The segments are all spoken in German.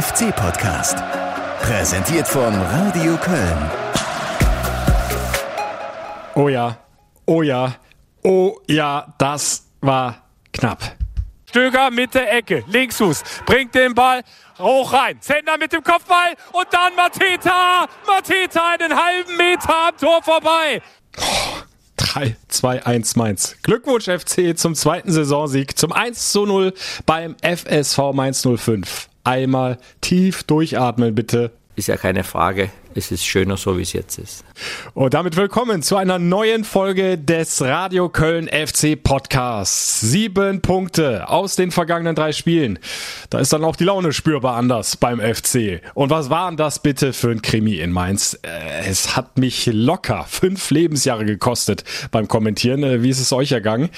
FC-Podcast. Präsentiert von Radio Köln. Oh ja, oh ja, oh ja, das war knapp. Stöger mit der Ecke, Linksfuß, bringt den Ball hoch rein. Zender mit dem Kopfball und dann Mateta. Mateta einen halben Meter am Tor vorbei. 3, 2, 1 Mainz. Glückwunsch FC zum zweiten Saisonsieg, zum 1 zu 0 beim FSV Mainz 05. Einmal tief durchatmen bitte ist ja keine Frage. Es ist schöner so, wie es jetzt ist. Und damit willkommen zu einer neuen Folge des Radio Köln FC Podcasts. Sieben Punkte aus den vergangenen drei Spielen. Da ist dann auch die Laune spürbar anders beim FC. Und was waren das bitte für ein Krimi in Mainz? Äh, es hat mich locker fünf Lebensjahre gekostet beim Kommentieren. Äh, wie ist es euch ergangen?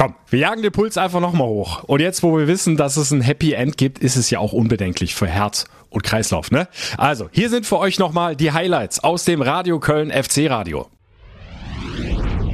Komm, wir jagen den Puls einfach nochmal hoch. Und jetzt, wo wir wissen, dass es ein Happy End gibt, ist es ja auch unbedenklich für Herz und Kreislauf, ne? Also, hier sind für euch nochmal die Highlights aus dem Radio Köln FC Radio.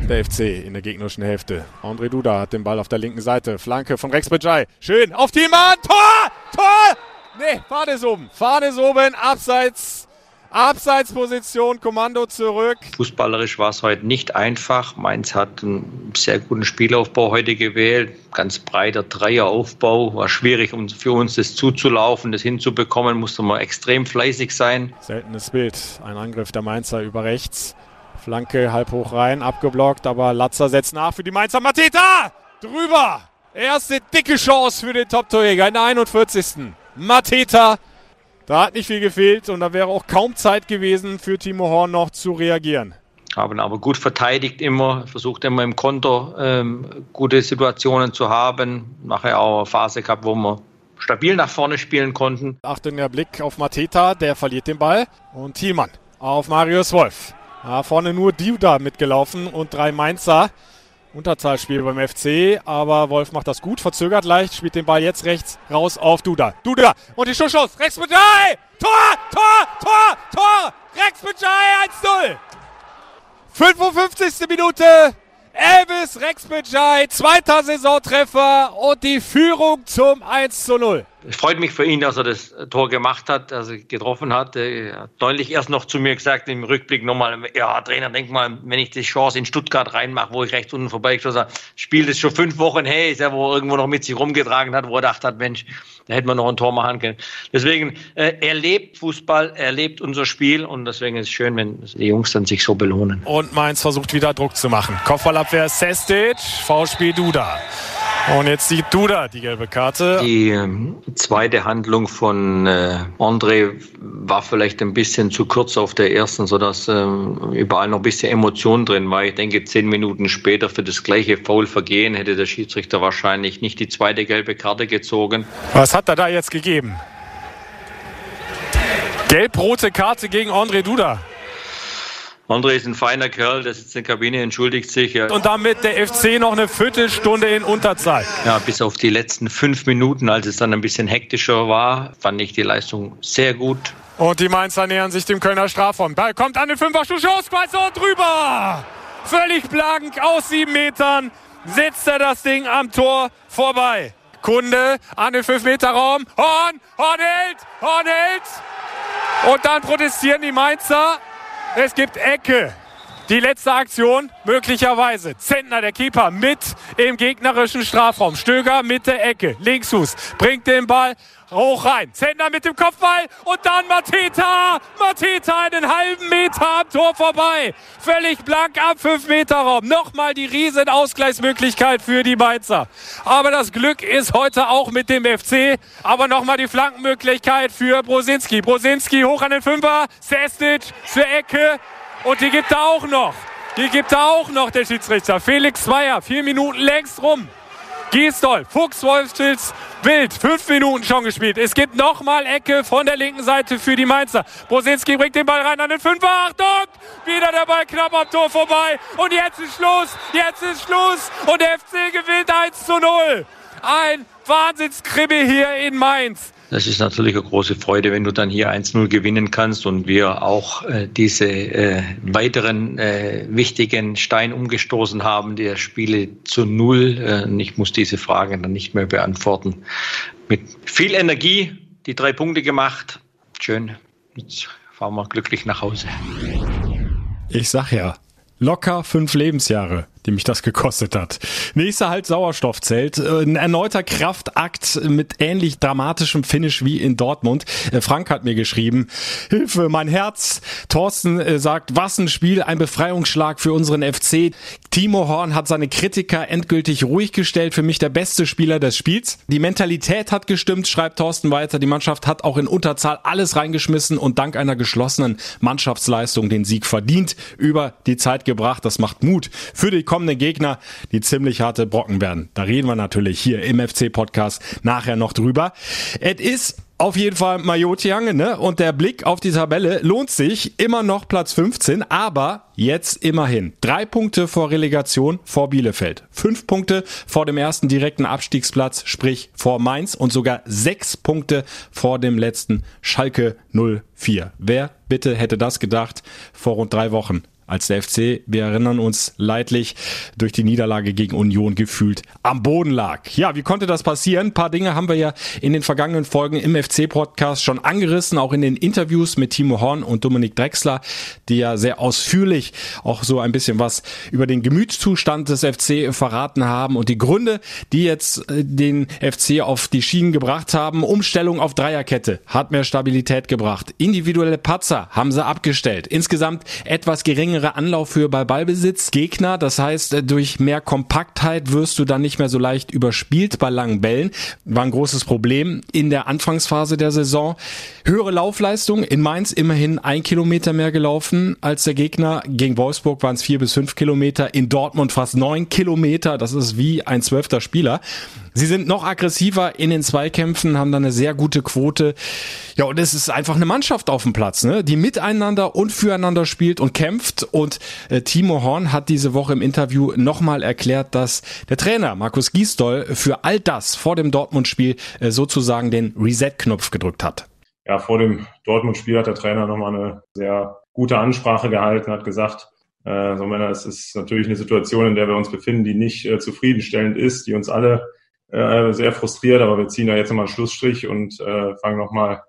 Der FC in der gegnerischen Hälfte. André Duda hat den Ball auf der linken Seite. Flanke von Rex Bejai. Schön auf die Mann. Tor! Tor! Nee, Fahne ist oben. Fahne ist oben. Abseits Abseitsposition, Kommando zurück. Fußballerisch war es heute nicht einfach. Mainz hat einen sehr guten Spielaufbau heute gewählt. Ganz breiter Dreieraufbau. War schwierig für uns, das zuzulaufen, das hinzubekommen. Musste man extrem fleißig sein. Seltenes Bild. Ein Angriff der Mainzer über rechts. Flanke halb hoch rein, abgeblockt, aber Latzer setzt nach für die Mainzer. Mateta! Drüber! Erste dicke Chance für den Top-Torjäger in der 41. Mateta da hat nicht viel gefehlt und da wäre auch kaum Zeit gewesen für Timo Horn noch zu reagieren. Haben aber gut verteidigt immer, versucht immer im Konto ähm, gute Situationen zu haben. Nachher auch eine Phase gehabt, wo wir stabil nach vorne spielen konnten. Achtung, der Blick auf Mateta, der verliert den Ball. Und Thielmann auf Marius Wolf. Ja, vorne nur Duda mitgelaufen und drei Mainzer. Unterzahlspiel beim FC, aber Wolf macht das gut, verzögert leicht, spielt den Ball jetzt rechts raus auf Duda. Duda und die Schussschuss, Rex Bejai! Tor, Tor, Tor, Tor! Rex Bejai 1-0! 55. Minute, Elvis Rex Bejai, zweiter Saisontreffer und die Führung zum 1 0 es freut mich für ihn, dass er das Tor gemacht hat, dass er getroffen hat. Er hat neulich erst noch zu mir gesagt, im Rückblick nochmal, ja, Trainer, denk mal, wenn ich die Chance in Stuttgart reinmache, wo ich rechts unten vorbeigeschossen habe, spielt es schon fünf Wochen her, ist er, wo irgendwo noch mit sich rumgetragen hat, wo er gedacht hat, Mensch, da hätte man noch ein Tor machen können. Deswegen, äh, er lebt Fußball, er lebt unser Spiel und deswegen ist es schön, wenn die Jungs dann sich so belohnen. Und Mainz versucht wieder Druck zu machen. Kopfballabwehr Sestic, V-Spiel Duda. Und jetzt sieht Duda die gelbe Karte. Die ähm, zweite Handlung von äh, André war vielleicht ein bisschen zu kurz auf der ersten, sodass ähm, überall noch ein bisschen Emotion drin war. Ich denke, zehn Minuten später für das gleiche Foul-Vergehen hätte der Schiedsrichter wahrscheinlich nicht die zweite gelbe Karte gezogen. Was hat er da jetzt gegeben? Gelb-rote Karte gegen André Duda. André ist ein feiner Kerl, der sitzt in der Kabine, entschuldigt sich. Ja. Und damit der FC noch eine Viertelstunde in Unterzahl. Ja, bis auf die letzten fünf Minuten, als es dann ein bisschen hektischer war, fand ich die Leistung sehr gut. Und die Mainzer nähern sich dem Kölner Strafraum. Ball kommt an den Fünfer-Schuss, und drüber. Völlig blank aus sieben Metern setzt er das Ding am Tor vorbei. Kunde an den 5-Meter-Raum. Horn, Horn hält, Horn hält. Und dann protestieren die Mainzer. Es gibt Ecke. Die letzte Aktion möglicherweise. Zentner, der Keeper, mit im gegnerischen Strafraum. Stöger mit der Ecke. Linksfuß bringt den Ball hoch rein. Zentner mit dem Kopfball und dann Mateta. Mateta einen halben Meter am Tor vorbei. Völlig blank am 5-Meter-Raum. Nochmal die riesen Ausgleichsmöglichkeit für die Mainzer. Aber das Glück ist heute auch mit dem FC. Aber nochmal die Flankenmöglichkeit für Brosinski. Brosinski hoch an den Fünfer. Sestic zur Ecke. Und die gibt er auch noch. Die gibt er auch noch, der Schiedsrichter. Felix Zweier, vier Minuten längst rum. Giesdoll, Fuchs, Wolfstilz, Wild, fünf Minuten schon gespielt. Es gibt nochmal Ecke von der linken Seite für die Mainzer. Brosinski bringt den Ball rein an den Fünfer. Achtung! Wieder der Ball knapp am Tor vorbei. Und jetzt ist Schluss. Jetzt ist Schluss. Und der FC gewinnt 1 zu 0. Ein Wahnsinnskribbe hier in Mainz. Das ist natürlich eine große Freude, wenn du dann hier 1-0 gewinnen kannst und wir auch äh, diese äh, weiteren äh, wichtigen Stein umgestoßen haben, der Spiele zu Null. Äh, ich muss diese Fragen dann nicht mehr beantworten. Mit viel Energie die drei Punkte gemacht. Schön. Jetzt fahren wir glücklich nach Hause. Ich sag ja, locker fünf Lebensjahre die mich das gekostet hat. Nächster halt Sauerstoffzelt. Äh, ein erneuter Kraftakt mit ähnlich dramatischem Finish wie in Dortmund. Äh, Frank hat mir geschrieben, Hilfe, mein Herz. Thorsten äh, sagt, was ein Spiel, ein Befreiungsschlag für unseren FC. Timo Horn hat seine Kritiker endgültig ruhig gestellt. Für mich der beste Spieler des Spiels. Die Mentalität hat gestimmt, schreibt Thorsten weiter. Die Mannschaft hat auch in Unterzahl alles reingeschmissen und dank einer geschlossenen Mannschaftsleistung den Sieg verdient über die Zeit gebracht. Das macht Mut für die kommenden Gegner, die ziemlich harte Brocken werden. Da reden wir natürlich hier im FC-Podcast nachher noch drüber. Es ist auf jeden Fall Majotiange, ne? Und der Blick auf die Tabelle lohnt sich. Immer noch Platz 15, aber jetzt immerhin. Drei Punkte vor Relegation vor Bielefeld. Fünf Punkte vor dem ersten direkten Abstiegsplatz, sprich vor Mainz und sogar sechs Punkte vor dem letzten Schalke 04. Wer bitte hätte das gedacht vor rund drei Wochen? Als der FC, wir erinnern uns leidlich, durch die Niederlage gegen Union gefühlt am Boden lag. Ja, wie konnte das passieren? Ein paar Dinge haben wir ja in den vergangenen Folgen im FC-Podcast schon angerissen, auch in den Interviews mit Timo Horn und Dominik Drexler, die ja sehr ausführlich auch so ein bisschen was über den Gemütszustand des FC verraten haben und die Gründe, die jetzt äh, den FC auf die Schienen gebracht haben. Umstellung auf Dreierkette hat mehr Stabilität gebracht. Individuelle Patzer haben sie abgestellt. Insgesamt etwas geringer geringere Anlaufhöhe bei Ballbesitz. Gegner, das heißt, äh, durch mehr Kompaktheit wirst du dann nicht mehr so leicht überspielt bei langen Bällen. War ein großes Problem in der Anfangsphase der Saison. Höhere Laufleistung. In Mainz immerhin ein Kilometer mehr gelaufen als der Gegner. Gegen Wolfsburg waren es vier bis fünf Kilometer. In Dortmund fast neun Kilometer. Das ist wie ein zwölfter Spieler. Sie sind noch aggressiver in den Zweikämpfen, haben da eine sehr gute Quote. Ja, und es ist einfach eine Mannschaft auf dem Platz, ne? die miteinander und füreinander spielt und kämpft. Und äh, Timo Horn hat diese Woche im Interview nochmal erklärt, dass der Trainer Markus Gisdol für all das vor dem Dortmund-Spiel äh, sozusagen den Reset-Knopf gedrückt hat. Ja, vor dem Dortmund-Spiel hat der Trainer nochmal eine sehr gute Ansprache gehalten, hat gesagt, äh, so Männer, es ist natürlich eine Situation, in der wir uns befinden, die nicht äh, zufriedenstellend ist, die uns alle äh, sehr frustriert, aber wir ziehen da jetzt nochmal einen Schlussstrich und äh, fangen nochmal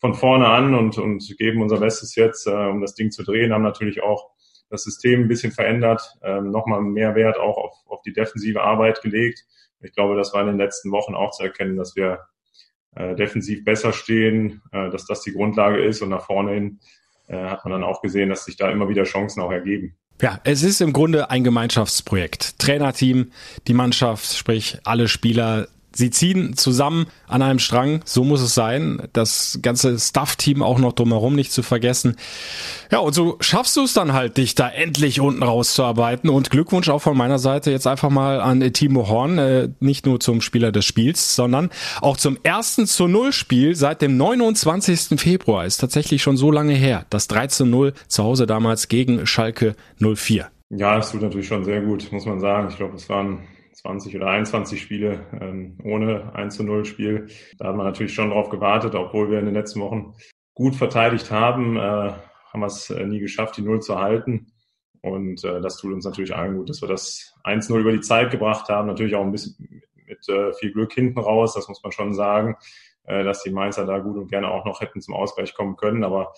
von vorne an und, und geben unser Bestes jetzt, äh, um das Ding zu drehen, haben natürlich auch das System ein bisschen verändert, ähm, nochmal mehr Wert auch auf, auf die defensive Arbeit gelegt. Ich glaube, das war in den letzten Wochen auch zu erkennen, dass wir äh, defensiv besser stehen, äh, dass das die Grundlage ist und nach vorne hin äh, hat man dann auch gesehen, dass sich da immer wieder Chancen auch ergeben. Ja, es ist im Grunde ein Gemeinschaftsprojekt. Trainerteam, die Mannschaft, sprich alle Spieler Sie ziehen zusammen an einem Strang, so muss es sein. Das ganze Staff-Team auch noch drumherum nicht zu vergessen. Ja, und so schaffst du es dann halt, dich da endlich unten rauszuarbeiten. Und Glückwunsch auch von meiner Seite jetzt einfach mal an Timo Horn, äh, nicht nur zum Spieler des Spiels, sondern auch zum ersten zu Null Spiel seit dem 29. Februar. Ist tatsächlich schon so lange her. Das 3 zu 0 zu Hause damals gegen Schalke 04. Ja, das tut natürlich schon sehr gut, muss man sagen. Ich glaube, es waren 20 oder 21 Spiele ähm, ohne 1 zu 0 Spiel. Da hat man natürlich schon drauf gewartet, obwohl wir in den letzten Wochen gut verteidigt haben, äh, haben wir es äh, nie geschafft, die Null zu halten. Und äh, das tut uns natürlich allen gut, dass wir das 1-0 über die Zeit gebracht haben. Natürlich auch ein bisschen mit äh, viel Glück hinten raus, das muss man schon sagen, äh, dass die Mainzer da gut und gerne auch noch hätten zum Ausgleich kommen können. Aber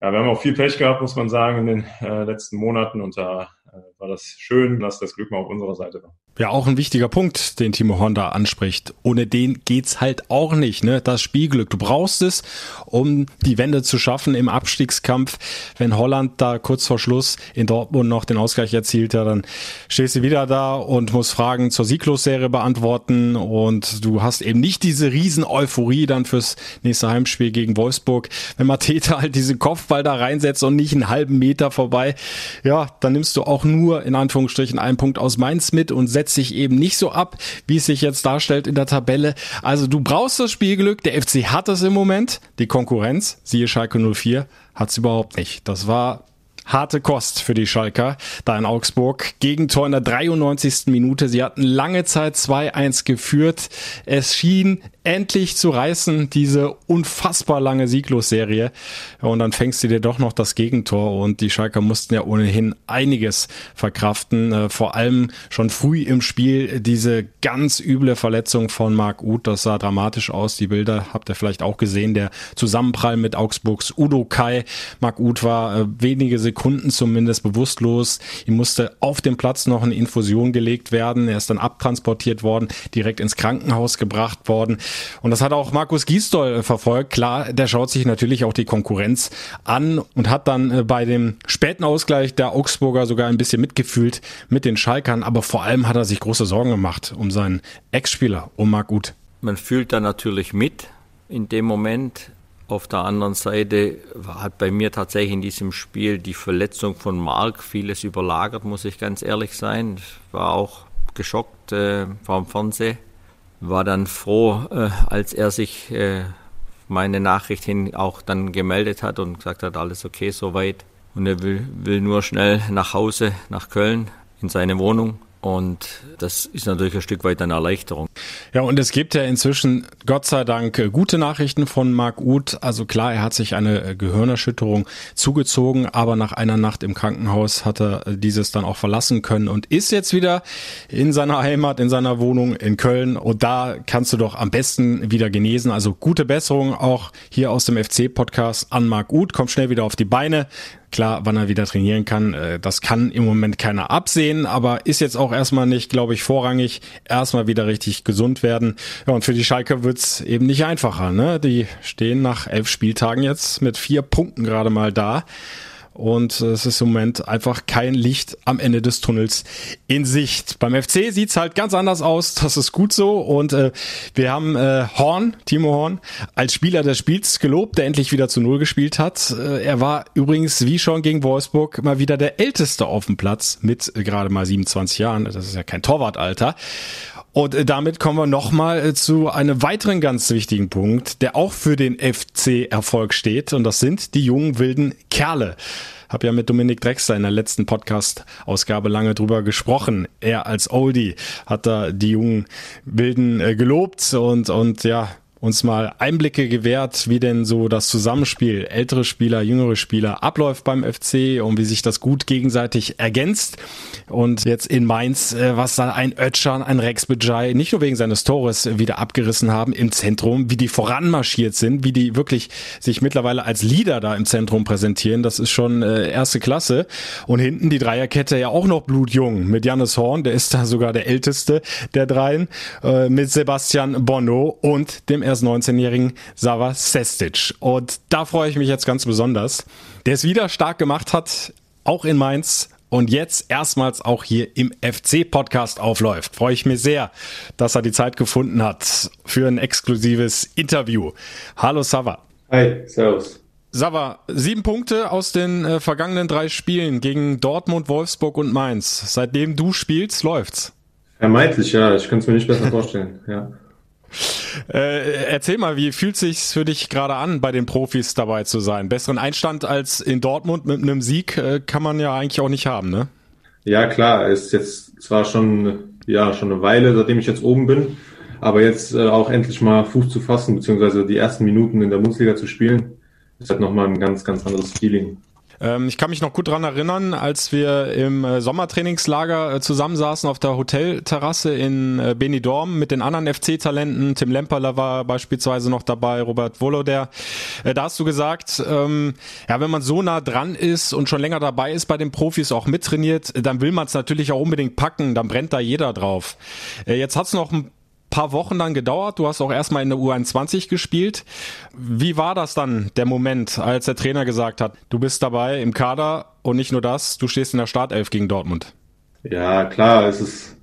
ja, wir haben auch viel Pech gehabt, muss man sagen, in den äh, letzten Monaten. Und da äh, war das schön, dass das Glück mal auf unserer Seite war. Ja, auch ein wichtiger Punkt, den Timo Honda anspricht. Ohne den geht's halt auch nicht, ne? Das Spielglück. Du brauchst es, um die Wende zu schaffen im Abstiegskampf. Wenn Holland da kurz vor Schluss in Dortmund noch den Ausgleich erzielt, ja, dann stehst du wieder da und musst Fragen zur Sieglosserie beantworten und du hast eben nicht diese riesen Euphorie dann fürs nächste Heimspiel gegen Wolfsburg. Wenn Mateta halt diesen Kopfball da reinsetzt und nicht einen halben Meter vorbei, ja, dann nimmst du auch nur in Anführungsstrichen einen Punkt aus Mainz mit und setzt sich eben nicht so ab, wie es sich jetzt darstellt in der Tabelle. Also du brauchst das Spielglück. Der FC hat es im Moment. Die Konkurrenz, siehe Schalke 04, hat es überhaupt nicht. Das war harte Kost für die Schalker da in Augsburg. Gegentor in der 93. Minute. Sie hatten lange Zeit 2-1 geführt. Es schien endlich zu reißen, diese unfassbar lange Sieglosserie. Und dann fängst du dir doch noch das Gegentor und die Schalker mussten ja ohnehin einiges verkraften. Äh, vor allem schon früh im Spiel diese ganz üble Verletzung von Marc Uth. Das sah dramatisch aus. Die Bilder habt ihr vielleicht auch gesehen. Der Zusammenprall mit Augsburgs Udo Kai. Marc Uth war äh, wenige Sekunden zumindest bewusstlos. Ihm musste auf dem Platz noch eine Infusion gelegt werden. Er ist dann abtransportiert worden, direkt ins Krankenhaus gebracht worden. Und das hat auch Markus Gisdol verfolgt. Klar, der schaut sich natürlich auch die Konkurrenz an und hat dann äh, bei dem späten Ausgleich der Augsburger sogar ein bisschen mitgefühlt mit den Schalkern. Aber vor allem hat er sich große Sorgen gemacht um seinen Ex-Spieler, um Marc Uth. Man fühlt da natürlich mit in dem Moment. Auf der anderen Seite hat bei mir tatsächlich in diesem Spiel die Verletzung von Mark vieles überlagert, muss ich ganz ehrlich sein. Ich war auch geschockt äh, vor dem Fernsehen war dann froh, äh, als er sich äh, meine Nachricht hin auch dann gemeldet hat und gesagt hat, alles okay soweit. Und er will, will nur schnell nach Hause, nach Köln, in seine Wohnung. Und das ist natürlich ein Stück weit eine Erleichterung. Ja, und es gibt ja inzwischen, Gott sei Dank, gute Nachrichten von Marc Uth. Also klar, er hat sich eine Gehirnerschütterung zugezogen, aber nach einer Nacht im Krankenhaus hat er dieses dann auch verlassen können und ist jetzt wieder in seiner Heimat, in seiner Wohnung in Köln. Und da kannst du doch am besten wieder genesen. Also gute Besserung auch hier aus dem FC-Podcast an Marc Uth. Kommt schnell wieder auf die Beine. Klar, wann er wieder trainieren kann, äh, das kann im Moment keiner absehen, aber ist jetzt auch erstmal nicht, glaube ich, vorrangig. Erstmal wieder richtig gesund werden. Ja, und für die Schalke wird's eben nicht einfacher. Ne? Die stehen nach elf Spieltagen jetzt mit vier Punkten gerade mal da. Und es ist im Moment einfach kein Licht am Ende des Tunnels in Sicht. Beim FC sieht's halt ganz anders aus. Das ist gut so. Und äh, wir haben äh, Horn, Timo Horn, als Spieler des Spiels gelobt, der endlich wieder zu Null gespielt hat. Äh, er war übrigens, wie schon gegen Wolfsburg, mal wieder der Älteste auf dem Platz mit äh, gerade mal 27 Jahren. Das ist ja kein Torwartalter. Und äh, damit kommen wir nochmal äh, zu einem weiteren ganz wichtigen Punkt, der auch für den FC Erfolg steht. Und das sind die jungen wilden Kerle. Hab ja mit Dominik Drexler in der letzten Podcast-Ausgabe lange drüber gesprochen. Er als Oldie hat da die jungen Wilden äh, gelobt und, und ja, uns mal Einblicke gewährt, wie denn so das Zusammenspiel ältere Spieler, jüngere Spieler abläuft beim FC und wie sich das gut gegenseitig ergänzt. Und jetzt in Mainz, äh, was da ein Ötschan, ein Rex Bejai, nicht nur wegen seines Tores wieder abgerissen haben im Zentrum, wie die voranmarschiert sind, wie die wirklich sich mittlerweile als Leader da im Zentrum präsentieren, das ist schon äh, erste Klasse. Und hinten die Dreierkette ja auch noch blutjung mit Jannis Horn, der ist da sogar der älteste der dreien, äh, mit Sebastian Bonno und dem erst 19-jährigen Sava Sestic. Und da freue ich mich jetzt ganz besonders, der es wieder stark gemacht hat, auch in Mainz und jetzt erstmals auch hier im FC-Podcast aufläuft. Freue ich mich sehr, dass er die Zeit gefunden hat für ein exklusives Interview. Hallo Sava. Hi, servus. Sava, sieben Punkte aus den äh, vergangenen drei Spielen gegen Dortmund, Wolfsburg und Mainz. Seitdem du spielst, läuft's. Vermeintlich, ja. Ich kann es mir nicht besser vorstellen, ja. Äh, erzähl mal, wie fühlt sich's für dich gerade an, bei den Profis dabei zu sein? Besseren Einstand als in Dortmund mit einem Sieg äh, kann man ja eigentlich auch nicht haben, ne? Ja, klar, ist jetzt zwar schon, ja, schon eine Weile, seitdem ich jetzt oben bin, aber jetzt äh, auch endlich mal Fuß zu fassen, beziehungsweise die ersten Minuten in der Bundesliga zu spielen, ist halt nochmal ein ganz, ganz anderes Feeling. Ähm, ich kann mich noch gut dran erinnern, als wir im äh, Sommertrainingslager äh, zusammensaßen auf der Hotelterrasse in äh, Benidorm mit den anderen FC-Talenten. Tim Lemperler war beispielsweise noch dabei, Robert Woloder. Da hast du gesagt, ähm, ja, wenn man so nah dran ist und schon länger dabei ist bei den Profis, auch mittrainiert, dann will man es natürlich auch unbedingt packen, dann brennt da jeder drauf. Jetzt hat's noch ein paar Wochen dann gedauert. Du hast auch erstmal in der U21 gespielt. Wie war das dann, der Moment, als der Trainer gesagt hat, du bist dabei im Kader und nicht nur das, du stehst in der Startelf gegen Dortmund? Ja, klar, es ist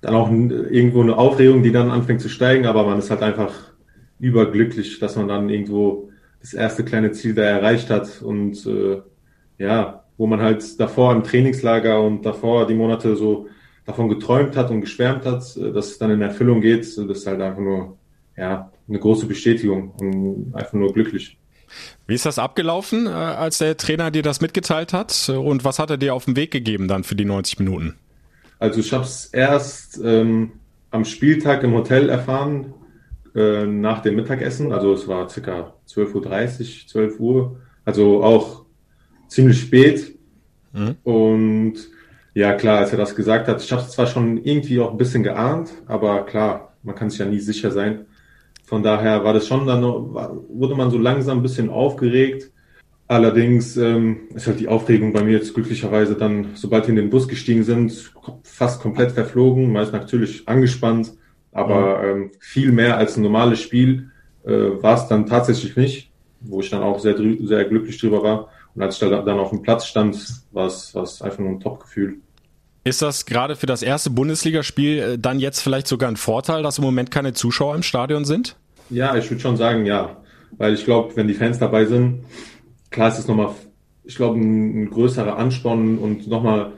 dann auch irgendwo eine Aufregung, die dann anfängt zu steigen, aber man ist halt einfach überglücklich, dass man dann irgendwo das erste kleine Ziel da erreicht hat und äh, ja, wo man halt davor im Trainingslager und davor die Monate so davon geträumt hat und geschwärmt hat, äh, dass es dann in Erfüllung geht, das ist halt einfach nur ja, eine große Bestätigung und einfach nur glücklich. Wie ist das abgelaufen, äh, als der Trainer dir das mitgeteilt hat? Und was hat er dir auf den Weg gegeben dann für die 90 Minuten? Also ich habe es erst ähm, am Spieltag im Hotel erfahren, äh, nach dem Mittagessen. Also es war circa 12.30 Uhr, 12 Uhr. Also auch ziemlich spät. Mhm. Und ja, klar, als er das gesagt hat, ich habe es zwar schon irgendwie auch ein bisschen geahnt, aber klar, man kann sich ja nie sicher sein. Von daher war das schon dann, wurde man so langsam ein bisschen aufgeregt. Allerdings ähm, ist halt die Aufregung bei mir jetzt glücklicherweise dann, sobald wir in den Bus gestiegen sind, fast komplett verflogen. Man ist natürlich angespannt, aber mhm. ähm, viel mehr als ein normales Spiel äh, war es dann tatsächlich nicht, wo ich dann auch sehr, sehr glücklich drüber war. Und als ich dann auf dem Platz stand, war es, war es einfach nur ein Top-Gefühl. Ist das gerade für das erste Bundesligaspiel äh, dann jetzt vielleicht sogar ein Vorteil, dass im Moment keine Zuschauer im Stadion sind? Ja, ich würde schon sagen, ja. Weil ich glaube, wenn die Fans dabei sind, klar ist es nochmal, ich glaube, ein, ein größerer Ansporn und nochmal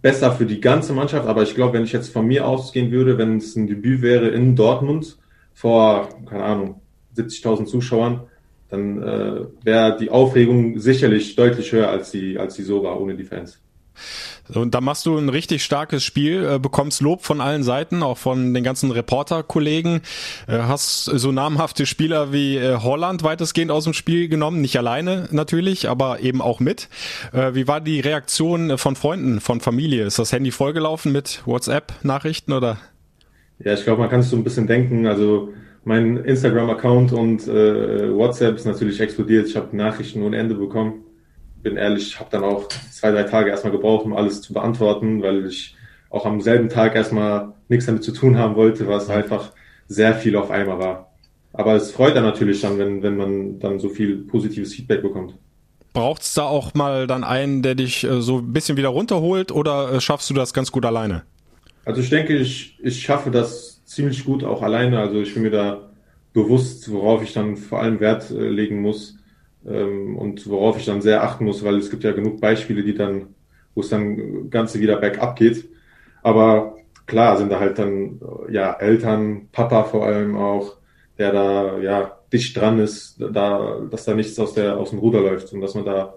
besser für die ganze Mannschaft. Aber ich glaube, wenn ich jetzt von mir ausgehen würde, wenn es ein Debüt wäre in Dortmund vor, keine Ahnung, 70.000 Zuschauern, dann äh, wäre die Aufregung sicherlich deutlich höher als die, als die so war ohne die Fans. Und da machst du ein richtig starkes Spiel, äh, bekommst Lob von allen Seiten, auch von den ganzen Reporterkollegen, äh, hast so namhafte Spieler wie äh, Holland weitestgehend aus dem Spiel genommen, nicht alleine natürlich, aber eben auch mit. Wie war die Reaktion von Freunden, von Familie? Ist das Handy vollgelaufen mit WhatsApp-Nachrichten oder? Ja, ich glaube, man kann es so ein bisschen denken. Also mein Instagram-Account und äh, WhatsApp ist natürlich explodiert. Ich habe Nachrichten ohne Ende bekommen bin ehrlich, ich habe dann auch zwei, drei Tage erstmal gebraucht, um alles zu beantworten, weil ich auch am selben Tag erstmal nichts damit zu tun haben wollte, was einfach sehr viel auf einmal war. Aber es freut dann natürlich dann, wenn, wenn man dann so viel positives Feedback bekommt. Braucht es da auch mal dann einen, der dich äh, so ein bisschen wieder runterholt oder äh, schaffst du das ganz gut alleine? Also ich denke, ich, ich schaffe das ziemlich gut auch alleine. Also ich bin mir da bewusst, worauf ich dann vor allem Wert äh, legen muss ähm, und worauf ich dann sehr achten muss, weil es gibt ja genug Beispiele, die dann, wo es dann Ganze wieder bergab geht. Aber klar sind da halt dann ja Eltern, Papa vor allem auch, der da ja dicht dran ist, da, dass da nichts aus der aus dem Ruder läuft und dass man da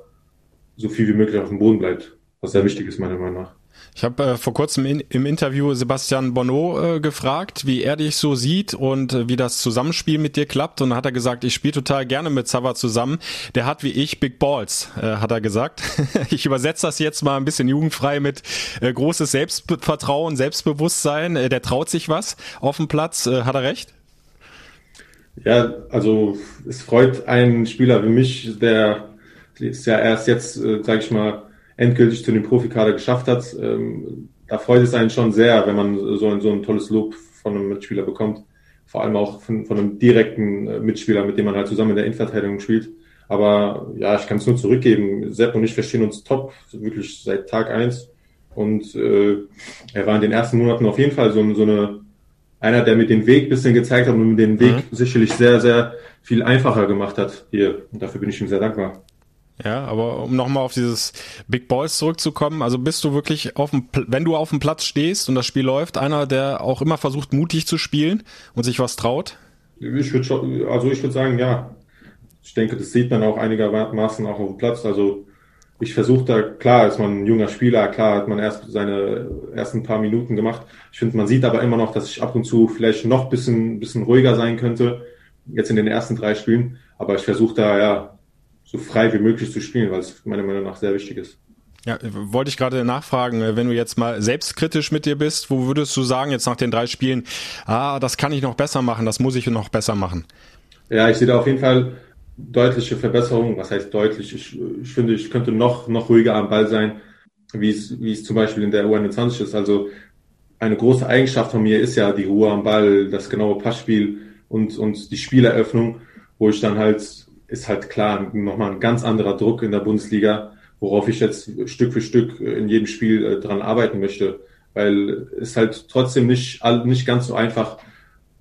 so viel wie möglich auf dem Boden bleibt, was sehr wichtig ist meiner Meinung nach. Ich habe äh, vor kurzem in, im Interview Sebastian Bonneau äh, gefragt, wie er dich so sieht und äh, wie das Zusammenspiel mit dir klappt. Und dann hat er gesagt, ich spiele total gerne mit Sava zusammen. Der hat wie ich Big Balls, äh, hat er gesagt. ich übersetze das jetzt mal ein bisschen jugendfrei mit äh, großes Selbstvertrauen, Selbstbewusstsein. Äh, der traut sich was auf dem Platz. Äh, hat er recht? Ja, also es freut einen Spieler wie mich, der ist ja erst jetzt, äh, sage ich mal, endgültig zu dem Profikader geschafft hat. Ähm, da freut es einen schon sehr, wenn man so ein, so ein tolles Lob von einem Mitspieler bekommt. Vor allem auch von, von einem direkten äh, Mitspieler, mit dem man halt zusammen in der Innenverteidigung spielt. Aber ja, ich kann es nur zurückgeben. Sepp und ich verstehen uns top, wirklich seit Tag eins. Und äh, er war in den ersten Monaten auf jeden Fall so, so eine einer, der mir den Weg bisschen gezeigt hat und den Weg mhm. sicherlich sehr, sehr viel einfacher gemacht hat hier. Und dafür bin ich ihm sehr dankbar. Ja, aber um nochmal auf dieses Big Boys zurückzukommen, also bist du wirklich auf dem, wenn du auf dem Platz stehst und das Spiel läuft, einer, der auch immer versucht, mutig zu spielen und sich was traut? Ich würde schon, also ich würde sagen, ja. Ich denke, das sieht man auch einigermaßen auch auf dem Platz. Also ich versuche da, klar ist man ein junger Spieler, klar hat man erst seine ersten paar Minuten gemacht. Ich finde, man sieht aber immer noch, dass ich ab und zu vielleicht noch bisschen, bisschen ruhiger sein könnte, jetzt in den ersten drei Spielen. Aber ich versuche da, ja, so frei wie möglich zu spielen, weil es meiner Meinung nach sehr wichtig ist. Ja, wollte ich gerade nachfragen, wenn du jetzt mal selbstkritisch mit dir bist, wo würdest du sagen, jetzt nach den drei Spielen, ah, das kann ich noch besser machen, das muss ich noch besser machen? Ja, ich sehe da auf jeden Fall deutliche Verbesserungen. Was heißt deutlich? Ich, ich finde, ich könnte noch, noch ruhiger am Ball sein, wie es, wie es zum Beispiel in der U21 ist. Also eine große Eigenschaft von mir ist ja die Ruhe am Ball, das genaue Passspiel und, und die Spieleröffnung, wo ich dann halt ist halt klar nochmal ein ganz anderer Druck in der Bundesliga, worauf ich jetzt Stück für Stück in jedem Spiel äh, dran arbeiten möchte, weil es halt trotzdem nicht, nicht ganz so einfach,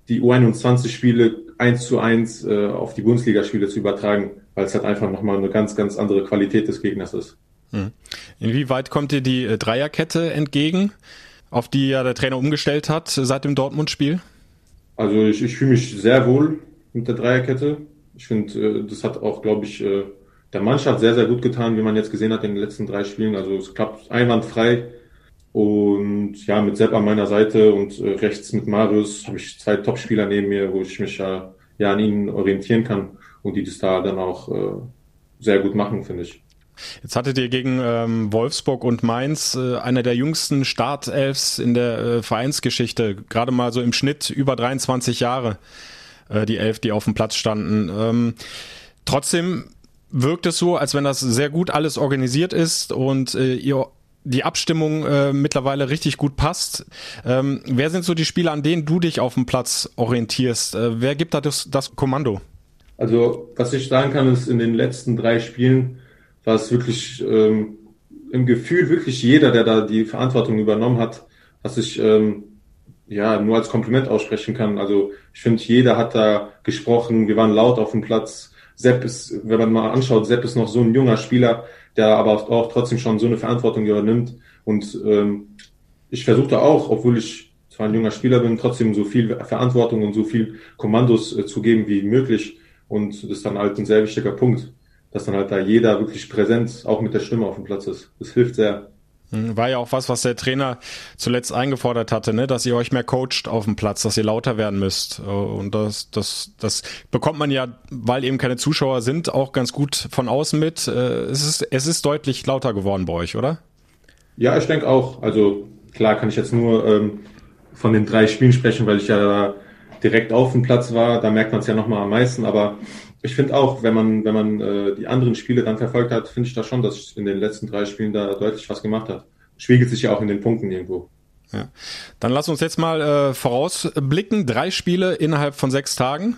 die U21-Spiele eins zu eins äh, auf die Bundesligaspiele zu übertragen, weil es halt einfach nochmal eine ganz, ganz andere Qualität des Gegners ist. Hm. Inwieweit kommt dir die äh, Dreierkette entgegen, auf die ja der Trainer umgestellt hat seit dem Dortmund-Spiel? Also ich, ich fühle mich sehr wohl mit der Dreierkette Ich finde, äh, das hat auch, glaube ich, äh, der Mannschaft sehr, sehr gut getan, wie man jetzt gesehen hat in den letzten drei Spielen. Also es klappt einwandfrei. Und ja, mit Sepp an meiner Seite und äh, rechts mit Marius habe ich zwei Topspieler neben mir, wo ich mich ja, ja an ihnen orientieren kann und die das da dann auch sehr gut machen, finde ich. Jetzt hattet ihr gegen ähm, Wolfsburg und Mainz äh, einer der jüngsten Startelfs in der äh, Vereinsgeschichte, gerade mal so im Schnitt über 23 Jahre, äh, die Elf, die auf dem Platz standen. Ähm, trotzdem wirkt es so, als wenn das sehr gut alles organisiert ist und äh, ihr die Abstimmung äh, mittlerweile richtig gut passt. Ähm, wer sind so die Spieler, an denen du dich auf dem Platz orientierst? Äh, wer gibt da das, das Kommando? Also, was ich sagen kann, ist, in den letzten drei Spielen war es wirklich ähm, im Gefühl wirklich jeder, der da die Verantwortung übernommen hat, was ich ähm, ja nur als Kompliment aussprechen kann. Also ich finde, jeder hat da gesprochen, wir waren laut auf dem Platz. Sepp ist, wenn man mal anschaut, Sepp ist noch so ein junger Spieler, der aber auch trotzdem schon so eine Verantwortung übernimmt. Und ähm, ich versuchte auch, obwohl ich zwar ein junger Spieler bin, trotzdem so viel Verantwortung und so viel Kommandos äh, zu geben wie möglich. Und das ist dann halt ein sehr wichtiger Punkt dass dann halt da jeder wirklich präsent auch mit der Stimme auf dem Platz ist. Das hilft sehr. Hm, war ja auch was, was der Trainer zuletzt eingefordert hatte, ne? dass ihr euch mehr coacht auf dem Platz, dass ihr lauter werden müsst. Und das, das, das bekommt man ja, weil eben keine Zuschauer sind, auch ganz gut von außen mit. Äh, es ist, es ist deutlich lauter geworden bei euch, oder? Ja, ich denke auch. Also klar kann ich jetzt nur ähm, von den drei Spielen sprechen, weil ich ja direkt auf dem Platz war. Da merkt man es ja nochmal am meisten. Aber ich finde auch, wenn man, wenn man äh, die anderen Spiele dann verfolgt hat, finde ich da schon, dass in den letzten drei Spielen da deutlich was gemacht hat. Spiegelt sich ja auch in den Punkten irgendwo. Ja. Dann lass uns jetzt mal äh, vorausblicken. Drei Spiele innerhalb von sechs Tagen.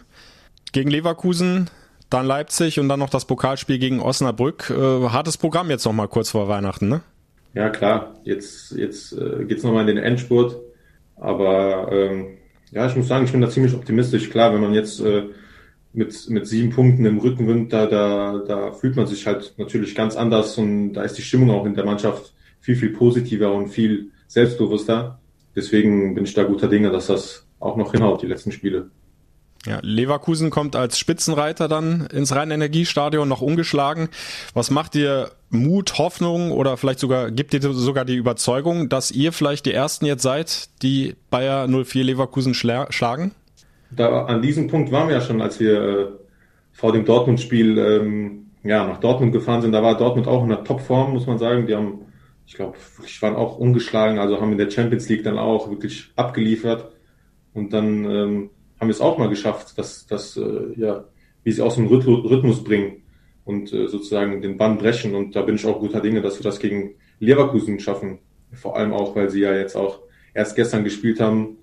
Gegen Leverkusen, dann Leipzig und dann noch das Pokalspiel gegen Osnabrück. Äh, hartes Programm jetzt noch mal kurz vor Weihnachten, ne? Ja, klar. Jetzt, jetzt äh, geht's noch mal in den Endspurt. Aber ähm, ja, ich muss sagen, ich bin da ziemlich optimistisch. Klar, wenn man jetzt äh, mit, mit sieben Punkten im Rückenwind, da, da, da fühlt man sich halt natürlich ganz anders und da ist die Stimmung auch in der Mannschaft viel, viel positiver und viel selbstbewusster. Deswegen bin ich da guter Dinge, dass das auch noch hinhaut, die letzten Spiele. Ja, Leverkusen kommt als Spitzenreiter dann ins Rhein-Energiestadion noch ungeschlagen. Was macht dir Mut, Hoffnung oder vielleicht sogar, gibt dir sogar die Überzeugung, dass ihr vielleicht die Ersten jetzt seid, die Bayer 04 Leverkusen schlagen? Da an diesem Punkt waren wir ja schon, als wir äh, vor dem Dortmund-Spiel ähm, ja, nach Dortmund gefahren sind. Da war Dortmund auch in der Topform, muss man sagen. Die haben, ich glaube, wirklich waren auch ungeschlagen, also haben in der Champions League dann auch wirklich abgeliefert. Und dann ähm, haben wir es auch mal geschafft, dass, dass äh, ja, wie sie aus dem Rhythmus bringen und äh, sozusagen den Bann brechen. Und da bin ich auch guter Dinge, dass wir das gegen Leverkusen schaffen. Vor allem auch, weil sie ja jetzt auch erst gestern gespielt haben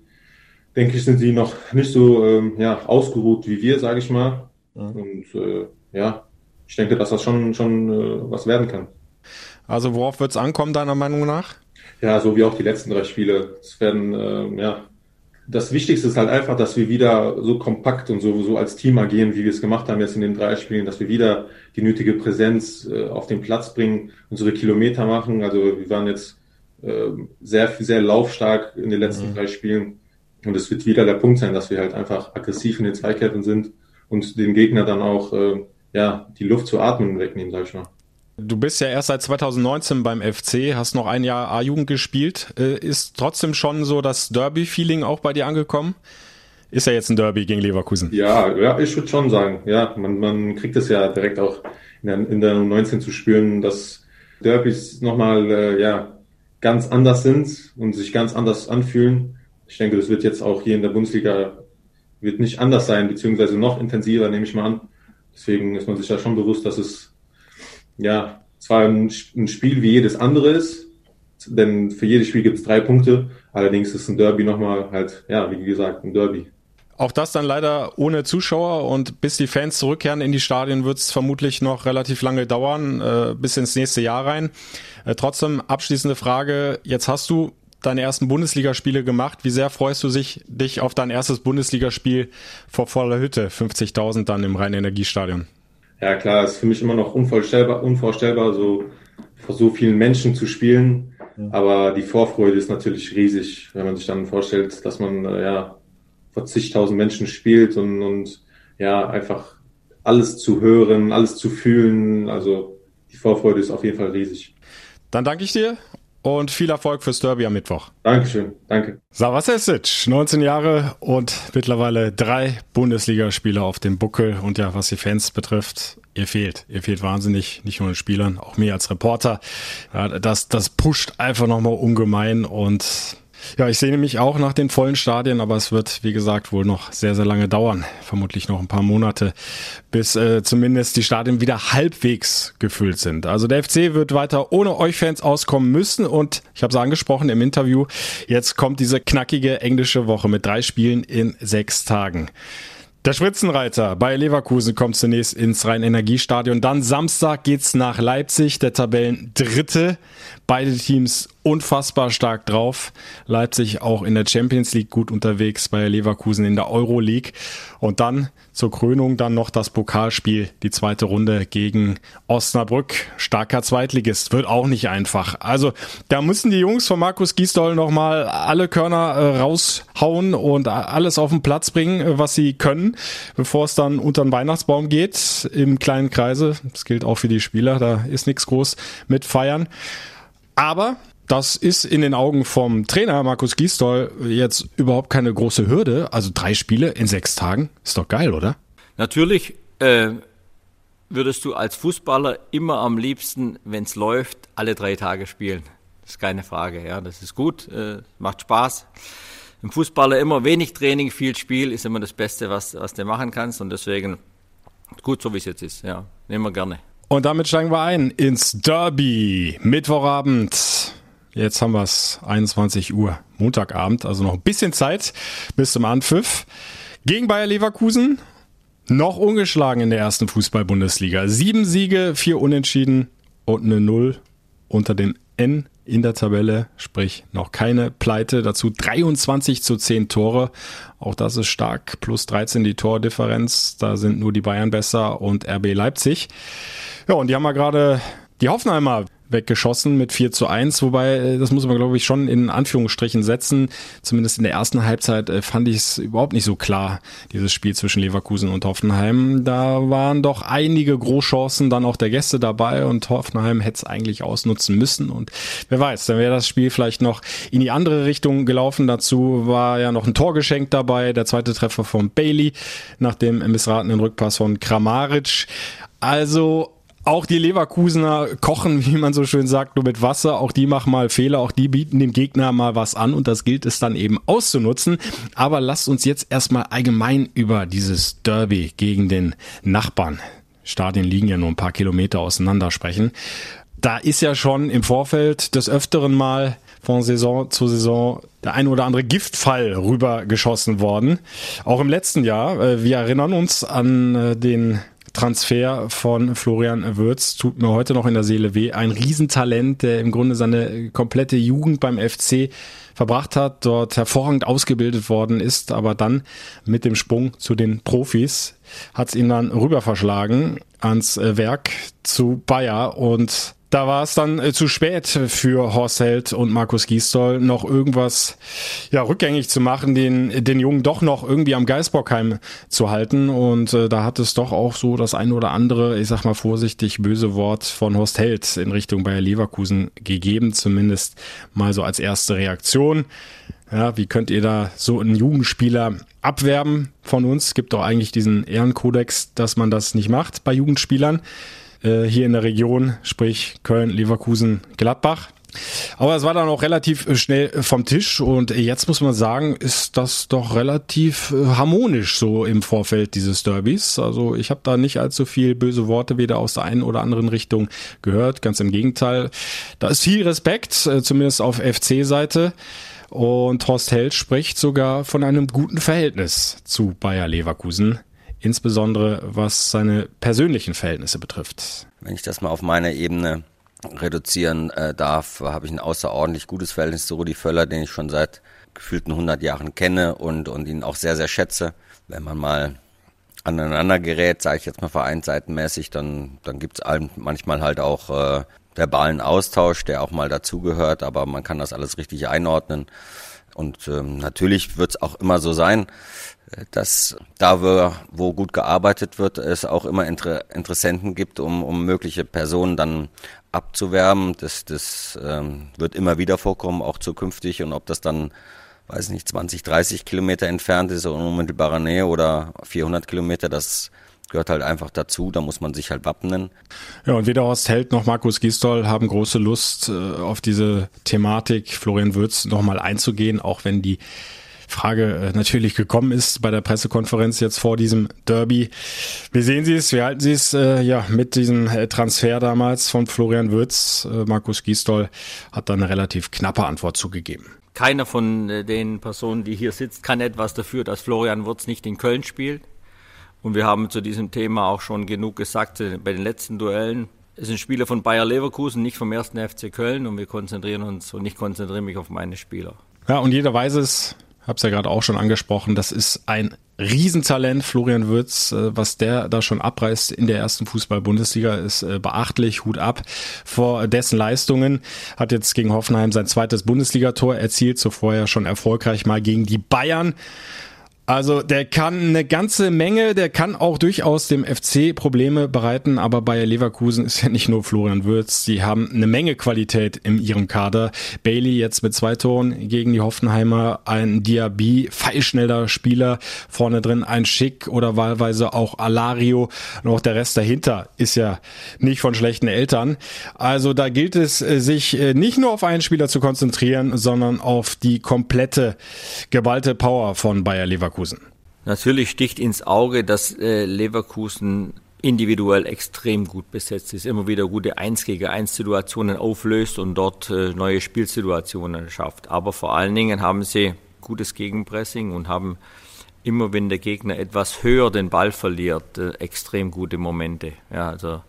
denke ich, sind sie noch nicht so ähm, ja, ausgeruht wie wir, sage ich mal. Ja. Und äh, ja, ich denke, dass das schon, schon äh, was werden kann. Also worauf wird es ankommen, deiner Meinung nach? Ja, so wie auch die letzten drei Spiele. Es werden, äh, ja, das Wichtigste ist halt einfach, dass wir wieder so kompakt und so, so als Team agieren, wie wir es gemacht haben jetzt in den drei Spielen, dass wir wieder die nötige Präsenz äh, auf den Platz bringen, unsere Kilometer machen. Also wir waren jetzt äh, sehr, sehr laufstark in den letzten mhm. drei Spielen und es wird wieder der Punkt sein, dass wir halt einfach aggressiv in den Zweikämpfen sind und dem Gegner dann auch äh, ja, die Luft zu atmen wegnehmen, sag ich mal. Du bist ja erst seit 2019 beim FC, hast noch ein Jahr A-Jugend gespielt. Äh, ist trotzdem schon so das Derby-Feeling auch bei dir angekommen? Ist ja jetzt ein Derby gegen Leverkusen. Ja, ja ich würde schon sagen. Ja, man, man kriegt es ja direkt auch in der, in der 19 zu spüren, dass Derbys nochmal äh, ja, ganz anders sind und sich ganz anders anfühlen ich denke, das wird jetzt auch hier in der Bundesliga wird nicht anders sein, beziehungsweise noch intensiver, nehme ich mal an. Deswegen ist man sich ja schon bewusst, dass es ja zwar ein, ein Spiel wie jedes andere ist, denn für jedes Spiel gibt es drei Punkte. Allerdings ist ein Derby nochmal halt, ja, wie gesagt, ein Derby. Auch das dann leider ohne Zuschauer und bis die Fans zurückkehren in die Stadien wird es vermutlich noch relativ lange dauern, äh, bis ins nächste Jahr rein. Äh, trotzdem abschließende Frage, jetzt hast du deine ersten Bundesligaspiele gemacht. Wie sehr freust du sich, dich auf dein erstes Bundesligaspiel vor voller Hütte, 50.000 dann im Rhein-Energiestadion? Ja klar, ist für mich immer noch unvorstellbar, unvorstellbar so vor so vielen Menschen zu spielen. Ja. Aber die Vorfreude ist natürlich riesig, wenn man sich dann vorstellt, dass man äh, ja vor zigtausend Menschen spielt und, und ja einfach alles zu hören, alles zu fühlen. Also die Vorfreude ist auf jeden Fall riesig. Dann danke ich dir und viel Erfolg fürs Derby am Mittwoch. Dankeschön, danke. Savasesic, 19 Jahre und mittlerweile drei Bundesligaspieler auf dem Buckel. Und ja, was die Fans betrifft, ihr fehlt. Ihr fehlt wahnsinnig, nicht nur den Spielern, auch mir als Reporter. Ja, das, das pusht einfach nochmal ungemein und ja, ich sehne mich auch nach den vollen Stadien, aber es wird, wie gesagt, wohl noch sehr, sehr lange dauern. Vermutlich noch ein paar Monate, bis äh, zumindest die Stadien wieder halbwegs gefüllt sind. Also der FC wird weiter ohne euch Fans auskommen müssen und ich habe es angesprochen im Interview, jetzt kommt diese knackige englische Woche mit drei Spielen in sechs Tagen. Der Spritzenreiter bei Leverkusen kommt zunächst ins Rhein-Energiestadion. Dann Samstag geht's nach Leipzig, der Tabellen Dritte. Beide Teams unfassbar stark drauf. Leipzig auch in der Champions League gut unterwegs, bei Leverkusen in der Euro League. Und dann zur Krönung dann noch das Pokalspiel, die zweite Runde gegen Osnabrück. Starker Zweitligist, wird auch nicht einfach. Also da müssen die Jungs von Markus Gisdol nochmal alle Körner äh, raushauen und alles auf den Platz bringen, äh, was sie können, bevor es dann unter den Weihnachtsbaum geht im kleinen Kreise. Das gilt auch für die Spieler, da ist nichts groß mit feiern. Aber das ist in den Augen vom Trainer Markus Gisdol jetzt überhaupt keine große Hürde. Also drei Spiele in sechs Tagen ist doch geil, oder? Natürlich äh, würdest du als Fußballer immer am liebsten, wenn es läuft, alle drei Tage spielen. Das ist keine Frage. Ja, das ist gut, äh, macht Spaß. Im Fußballer immer wenig Training, viel Spiel ist immer das Beste, was, was du machen kannst. Und deswegen gut, so wie es jetzt ist. Ja, nehmen wir gerne. Und damit steigen wir ein ins Derby. Mittwochabend. Jetzt haben wir es 21 Uhr, Montagabend, also noch ein bisschen Zeit bis zum Anpfiff. Gegen Bayer Leverkusen, noch ungeschlagen in der ersten Fußball-Bundesliga. Sieben Siege, vier Unentschieden und eine Null unter den N in der Tabelle, sprich noch keine Pleite. Dazu 23 zu 10 Tore. Auch das ist stark. Plus 13 die Tordifferenz. Da sind nur die Bayern besser und RB Leipzig. Ja, und die haben wir gerade die Hoffenheimer weggeschossen mit 4 zu 1, wobei, äh, das muss man glaube ich schon in Anführungsstrichen setzen. Zumindest in der ersten Halbzeit äh, fand ich es überhaupt nicht so klar, dieses Spiel zwischen Leverkusen und Hoffenheim. Da waren doch einige Großchancen dann auch der Gäste dabei und Hoffenheim hätte es eigentlich ausnutzen müssen und wer weiß, dann wäre das Spiel vielleicht noch in die andere Richtung gelaufen. Dazu war ja noch ein Torgeschenk dabei, der zweite Treffer von Bailey nach dem missratenen Rückpass von Kramaric. Also auch die Leverkusener kochen, wie man so schön sagt, nur mit Wasser. Auch die machen mal Fehler. Auch die bieten dem Gegner mal was an und das gilt es dann eben auszunutzen. Aber lasst uns jetzt erstmal allgemein über dieses Derby gegen den Nachbarn. Stadien liegen ja nur ein paar Kilometer auseinander sprechen. Da ist ja schon im Vorfeld des Öfteren mal von Saison zu Saison der ein oder andere Giftfall rübergeschossen worden. Auch im letzten Jahr. Äh, wir erinnern uns an äh, den Transfer von Florian Würz tut mir heute noch in der Seele weh. Ein Riesentalent, der im Grunde seine komplette Jugend beim FC verbracht hat, dort hervorragend ausgebildet worden ist, aber dann mit dem Sprung zu den Profis hat es ihn dann rüber verschlagen ans Werk zu Bayer und da war es dann äh, zu spät für Horst Held und Markus Gisdol noch irgendwas ja rückgängig zu machen, den den Jungen doch noch irgendwie am Geisbockheim zu halten und äh, da hat es doch auch so das ein oder andere, ich sag mal vorsichtig böse Wort von Horst Held in Richtung Bayer Leverkusen gegeben, zumindest mal so als erste Reaktion. Ja, wie könnt ihr da so einen Jugendspieler abwerben von uns? Es gibt doch eigentlich diesen Ehrenkodex, dass man das nicht macht bei Jugendspielern. Äh, hier in der Region, sprich Köln, Leverkusen, Gladbach. Aber es war dann auch relativ äh, schnell äh, vom Tisch und jetzt muss man sagen, ist das doch relativ harmonisch so im Vorfeld dieses Derbys. Also ich habe da nicht allzu viel böse Worte weder aus der einen oder anderen Richtung gehört. Ganz im Gegenteil, da ist viel Respekt, zumindest auf FC-Seite. Und Horst Held spricht sogar von einem guten Verhältnis zu Bayer Leverkusen insbesondere was seine persönlichen Verhältnisse betrifft. Wenn ich das mal auf meine Ebene reduzieren äh, darf, habe ich ein außerordentlich gutes Verhältnis zu Rudi Völler, den ich schon seit gefühlten 100 Jahren kenne und, und ihn auch sehr, sehr schätze. Wenn man mal aneinander gerät, sage ich jetzt mal vereinsseitenmäßig, dann, dann gibt es manchmal halt auch äh, verbalen Austausch, der auch mal dazugehört, aber man kann das alles richtig einordnen. Und ähm, natürlich wird es auch immer so sein, dass da, wo, wo gut gearbeitet wird, es auch immer Inter Interessenten gibt, um, um mögliche Personen dann abzuwerben. Das, das ähm, wird immer wieder vorkommen, auch zukünftig. Und ob das dann, weiß nicht, 20, 30 Kilometer entfernt ist, in unmittelbarer Nähe oder 400 Kilometer, das gehört halt einfach dazu, da muss man sich halt wappnen. Ja, und weder Horst Held noch Markus Gisdol haben große Lust, äh, auf diese Thematik Florian Würz nochmal einzugehen, auch wenn die Frage äh, natürlich gekommen ist bei der Pressekonferenz jetzt vor diesem Derby. Wie sehen Sie es? Wie halten Sie es äh, ja mit diesem äh, Transfer damals von Florian Würz? Äh, Markus Gisdol hat da eine relativ knappe Antwort zugegeben. Keiner von den Personen, die hier sitzt, kann etwas dafür, dass Florian Würz nicht in Köln spielt. Und wir haben zu diesem Thema auch schon genug gesagt äh, bei den letzten Duellen. Es sind Spieler von Bayer Leverkusen, nicht vom ersten FC Köln und wir konzentrieren uns und ich konzentriere mich auf meine Spieler. Ja, und jeder weiß es, habe es ja gerade auch schon angesprochen, das ist ein Riesentalent, Florian Würz, äh, was der da schon abreißt in der ersten Fußball-Bundesliga, ist äh, beachtlich, Hut ab vor dessen Leistungen. Hat jetzt gegen Hoffenheim sein zweites Bundesligator erzielt, zuvor ja schon erfolgreich mal gegen die Bayern. Also der kann eine ganze Menge, der kann auch durchaus dem FC Probleme bereiten, aber bei Leverkusen ist ja nicht nur Florian Würz, sie haben eine Menge Qualität in ihrem Kader. Bailey jetzt mit zwei Toren gegen die Hoffenheimer, ein Diaby, feilschneller Spieler, vorne drin ein Schick oder wahlweise auch Alario und auch der Rest dahinter ist ja nicht von schlechten Eltern. Also da gilt es äh, sich äh, nicht nur auf einen Spieler zu konzentrieren, sondern auf die komplette geballte Power von Bayer Leverkusen. Leverkusen? Natürlich sticht ins Auge, dass äh, Leverkusen individuell extrem gut besetzt ist, immer wieder gute 1 gegen 1 Situationen auflöst und dort äh, neue Spielsituationen schafft. Aber vor allen Dingen haben sie gutes Gegenpressing und haben immer, wenn der Gegner etwas höher den Ball verliert, äh, extrem gute Momente. Ja, also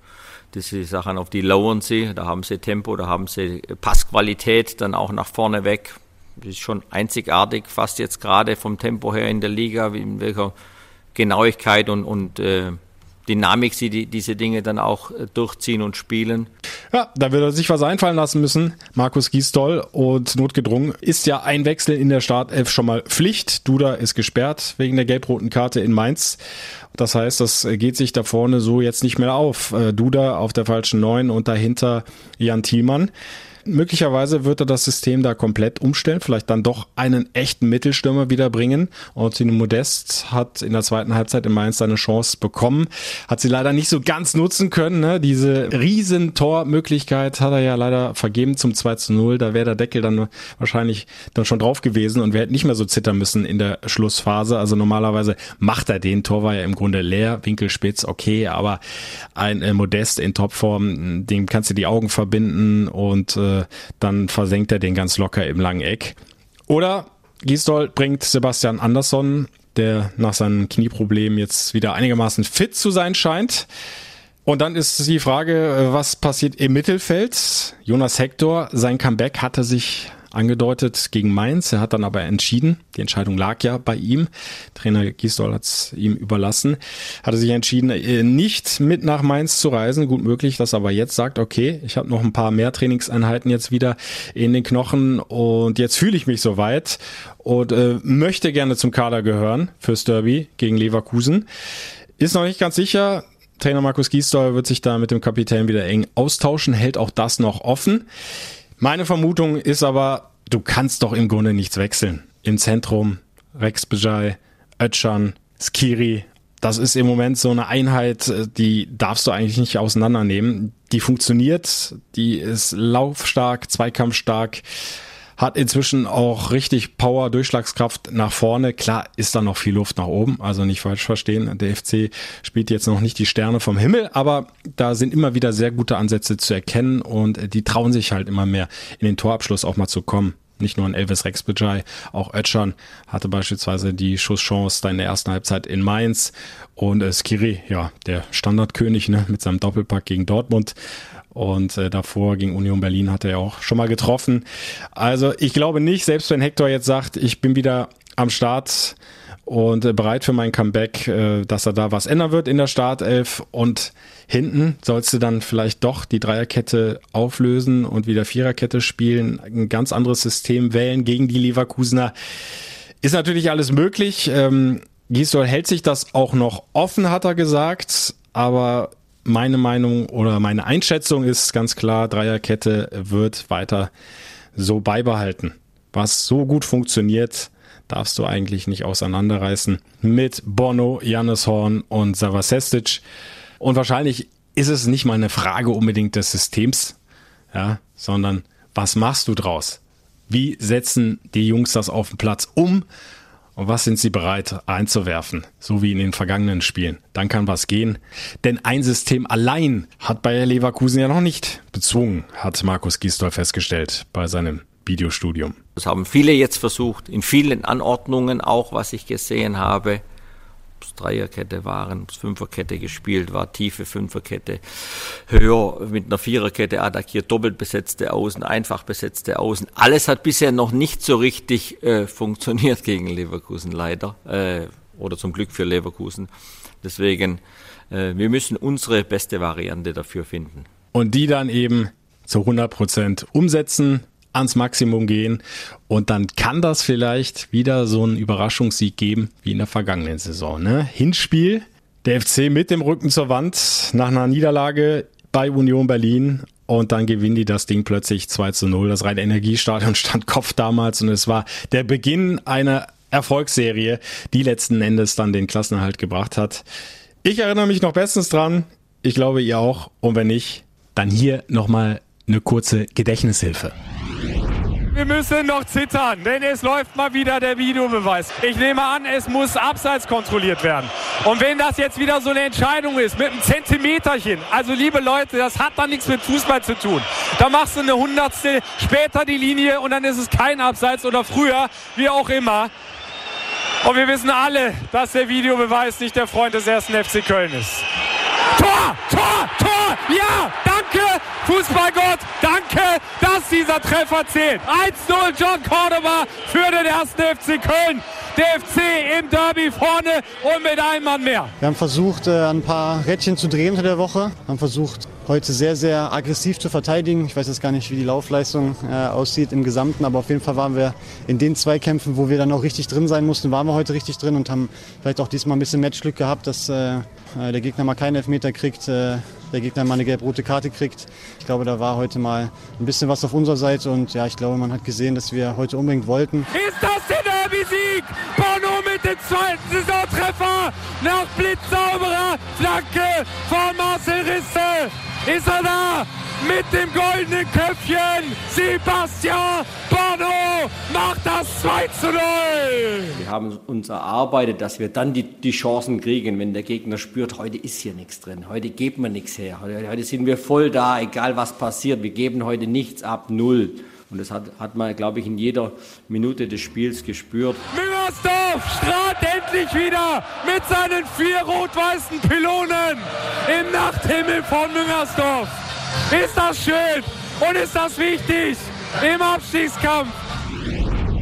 diese Sachen, auf die lauern sie, da haben sie Tempo, da haben sie Passqualität, dann auch nach vorne weg. Das ist schon einzigartig, fast jetzt gerade vom Tempo her in der Liga, in welcher Genauigkeit und, und äh, Dynamik sie die, diese Dinge dann auch äh, durchziehen und spielen. Ja, da wird er sich was einfallen lassen müssen, Markus Gisdol. Und notgedrungen ist ja ein Wechsel in der Startelf schon mal Pflicht. Duda ist gesperrt wegen der gelb-roten Karte in Mainz. Das heißt, das geht sich da vorne so jetzt nicht mehr auf. Äh, Duda auf der falschen Neun und dahinter Jan Thielmann. Möglicherweise wird er das System da komplett umstellen, vielleicht dann doch einen echten Mittelstürmer wiederbringen. Ortino Modest hat in der zweiten Halbzeit in Mainz seine Chance bekommen, hat sie leider nicht so ganz nutzen können. Ne? Diese riesen Tormöglichkeit hat er ja leider vergeben zum 2 zu 0. Da wäre der Deckel dann wahrscheinlich dann schon drauf gewesen und wir hätten nicht mehr so zittern müssen in der Schlussphase. Also normalerweise macht er den Tor, war ja im Grunde leer, Winkelspitz, okay, aber ein äh, Modest in Topform, dem kannst du die Augen verbinden und äh, dann versenkt er den ganz locker im langen Eck. Oder Gisdol bringt Sebastian Andersson, der nach seinem Knieproblem jetzt wieder einigermaßen fit zu sein scheint. Und dann ist die Frage, was passiert im Mittelfeld? Jonas Hector, sein Comeback hatte sich angedeutet gegen Mainz. Er hat dann aber entschieden, die Entscheidung lag ja bei ihm. Trainer Gisdol hat es ihm überlassen. Hatte sich entschieden, äh, nicht mit nach Mainz zu reisen. Gut möglich, dass er aber jetzt sagt, okay, ich habe noch ein paar mehr Trainingseinheiten jetzt wieder in den Knochen und jetzt fühle ich mich soweit und äh, möchte gerne zum Kader gehören fürs Derby gegen Leverkusen. Ist noch nicht ganz sicher. Trainer Markus Gisdol wird sich da mit dem Kapitän wieder eng austauschen, hält auch das noch offen. Meine Vermutung ist aber, du kannst doch im Grunde nichts wechseln. Im Zentrum, Rex Bejai, Ötchan, Skiri, das ist im Moment so eine Einheit, die darfst du eigentlich nicht auseinandernehmen. Die funktioniert, die ist laufstark, zweikampfstark hat inzwischen auch richtig Power, Durchschlagskraft nach vorne. Klar ist da noch viel Luft nach oben, also nicht falsch verstehen. Der FC spielt jetzt noch nicht die Sterne vom Himmel, aber da sind immer wieder sehr gute Ansätze zu erkennen und die trauen sich halt immer mehr in den Torabschluss auch mal zu kommen nicht nur ein Elvis Rex Bejai, auch Ötchan hatte beispielsweise die Schusschance da in der ersten Halbzeit in Mainz und äh, Skiri, ja, der Standardkönig ne, mit seinem Doppelpack gegen Dortmund und äh, davor gegen Union Berlin hat er ja auch schon mal getroffen. Also ich glaube nicht, selbst wenn Hector jetzt sagt, ich bin wieder am Start und äh, bereit für mein Comeback, äh, dass er da was ändern wird in der Startelf und hinten sollst du dann vielleicht doch die Dreierkette auflösen und wieder Viererkette spielen, ein ganz anderes System wählen gegen die Leverkusener. Ist natürlich alles möglich. Ähm, Gisdol hält sich das auch noch offen, hat er gesagt, aber meine Meinung oder meine Einschätzung ist ganz klar, Dreierkette wird weiter so beibehalten. Was so gut funktioniert, darfst du eigentlich nicht auseinanderreißen mit Bono, Janis Horn und Savasestic. Und wahrscheinlich ist es nicht mal eine Frage unbedingt des Systems, ja, sondern was machst du draus? Wie setzen die Jungs das auf den Platz um? Und was sind sie bereit einzuwerfen? So wie in den vergangenen Spielen. Dann kann was gehen. Denn ein System allein hat Bayer Leverkusen ja noch nicht bezwungen, hat Markus Gisdol festgestellt bei seinem Videostudium. Das haben viele jetzt versucht, in vielen Anordnungen auch, was ich gesehen habe Dreierkette waren, Fünferkette gespielt war, tiefe Fünferkette, höher mit einer Viererkette attackiert, doppelt besetzte Außen, einfach besetzte Außen. Alles hat bisher noch nicht so richtig äh, funktioniert gegen Leverkusen leider äh, oder zum Glück für Leverkusen. Deswegen, äh, wir müssen unsere beste Variante dafür finden. Und die dann eben zu 100 Prozent umsetzen ans Maximum gehen und dann kann das vielleicht wieder so einen Überraschungssieg geben wie in der vergangenen Saison. Ne? Hinspiel, der FC mit dem Rücken zur Wand nach einer Niederlage bei Union Berlin und dann gewinnen die das Ding plötzlich 2 zu 0. Das reine Energiestadion stand Kopf damals und es war der Beginn einer Erfolgsserie, die letzten Endes dann den Klassenerhalt gebracht hat. Ich erinnere mich noch bestens dran. Ich glaube, ihr auch. Und wenn nicht, dann hier nochmal eine kurze Gedächtnishilfe wir müssen noch zittern, denn es läuft mal wieder der Videobeweis. Ich nehme an, es muss abseits kontrolliert werden. Und wenn das jetzt wieder so eine Entscheidung ist, mit einem Zentimeterchen, also liebe Leute, das hat dann nichts mit Fußball zu tun. Da machst du eine Hundertstel später die Linie und dann ist es kein Abseits oder früher, wie auch immer. Und wir wissen alle, dass der Videobeweis nicht der Freund des ersten FC Köln ist. Tor, Tor, Tor, ja, danke, Fußballgott, danke, dass dieser Treffer zählt. 1-0 John Cordoba für den ersten FC Köln. Der FC im Derby vorne und mit einem Mann mehr. Wir haben versucht, äh, ein paar Rädchen zu drehen unter der Woche. Haben versucht, heute sehr, sehr aggressiv zu verteidigen. Ich weiß jetzt gar nicht, wie die Laufleistung äh, aussieht im Gesamten, aber auf jeden Fall waren wir in den Zweikämpfen, wo wir dann auch richtig drin sein mussten, waren wir heute richtig drin und haben vielleicht auch diesmal ein bisschen Matchglück gehabt, dass äh, äh der Gegner mal keinen Elfmeter kriegt, äh, der Gegner mal eine gelb-rote Karte kriegt. Ich glaube, da war heute mal ein bisschen was auf unserer Seite und ja, ich glaube, man hat gesehen, dass wir heute unbedingt wollten. Ist das der Derby-Sieg? Bono mit dem zweiten Saisontreffer nach blitzsauberer Flanke von Marcel Risse. Ist er da? mit dem goldenen Köpfchen. Sebastian Bono macht das 2 zu 0. Wir haben uns erarbeitet, dass wir dann die, die Chancen kriegen, wenn der Gegner spürt, heute ist hier nichts drin, heute geben wir nichts her, heute, heute sind wir voll da, egal was passiert, wir geben heute nichts ab, null. Und das hat, hat man, glaube ich, in jeder Minute des Spiels gespürt. Müngersdorf strahlt endlich wieder mit seinen vier rot-weißen Pylonen im Nachthimmel von Müngersdorf. Ist das schön und ist das wichtig im Abstiegskampf.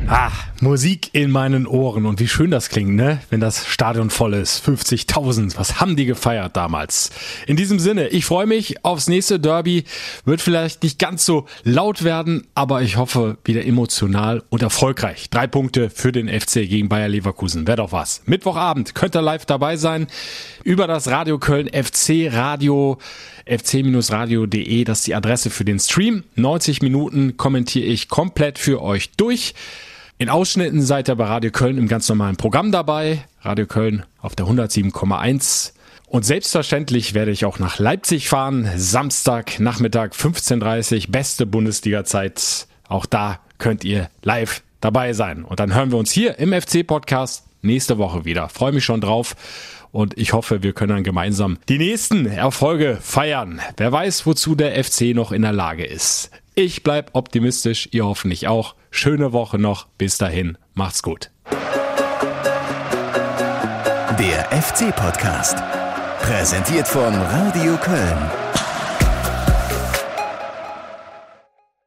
Ah, Musik in meinen Ohren und wie schön das klingt, ne? Wenn das Stadion voll ist. 50.000, was haben die gefeiert damals? In diesem Sinne, ich freue mich aufs nächste Derby. Wird vielleicht nicht ganz so laut werden, aber ich hoffe wieder emotional und erfolgreich. Drei Punkte für den FC gegen Bayer Leverkusen. Wäre doch was. Mittwochabend könnt ihr live dabei sein über das Radio Köln FC Radio fc-radio.de. Das ist die Adresse für den Stream. 90 Minuten kommentiere ich komplett für euch durch. In Ausschnitten seid ihr bei Radio Köln im ganz normalen Programm dabei. Radio Köln auf der 107,1. Und selbstverständlich werde ich auch nach Leipzig fahren. Samstag, Nachmittag 15.30 beste Bundesliga-Zeit. Auch da könnt ihr live dabei sein. Und dann hören wir uns hier im FC-Podcast nächste Woche wieder. Freue mich schon drauf. Und ich hoffe, wir können dann gemeinsam die nächsten Erfolge feiern. Wer weiß, wozu der FC noch in der Lage ist. Ich bleib optimistisch, ihr hoffentlich auch. Schöne Woche noch. Bis dahin. Macht's gut. Der FC-Podcast. Präsentiert von Radio Köln.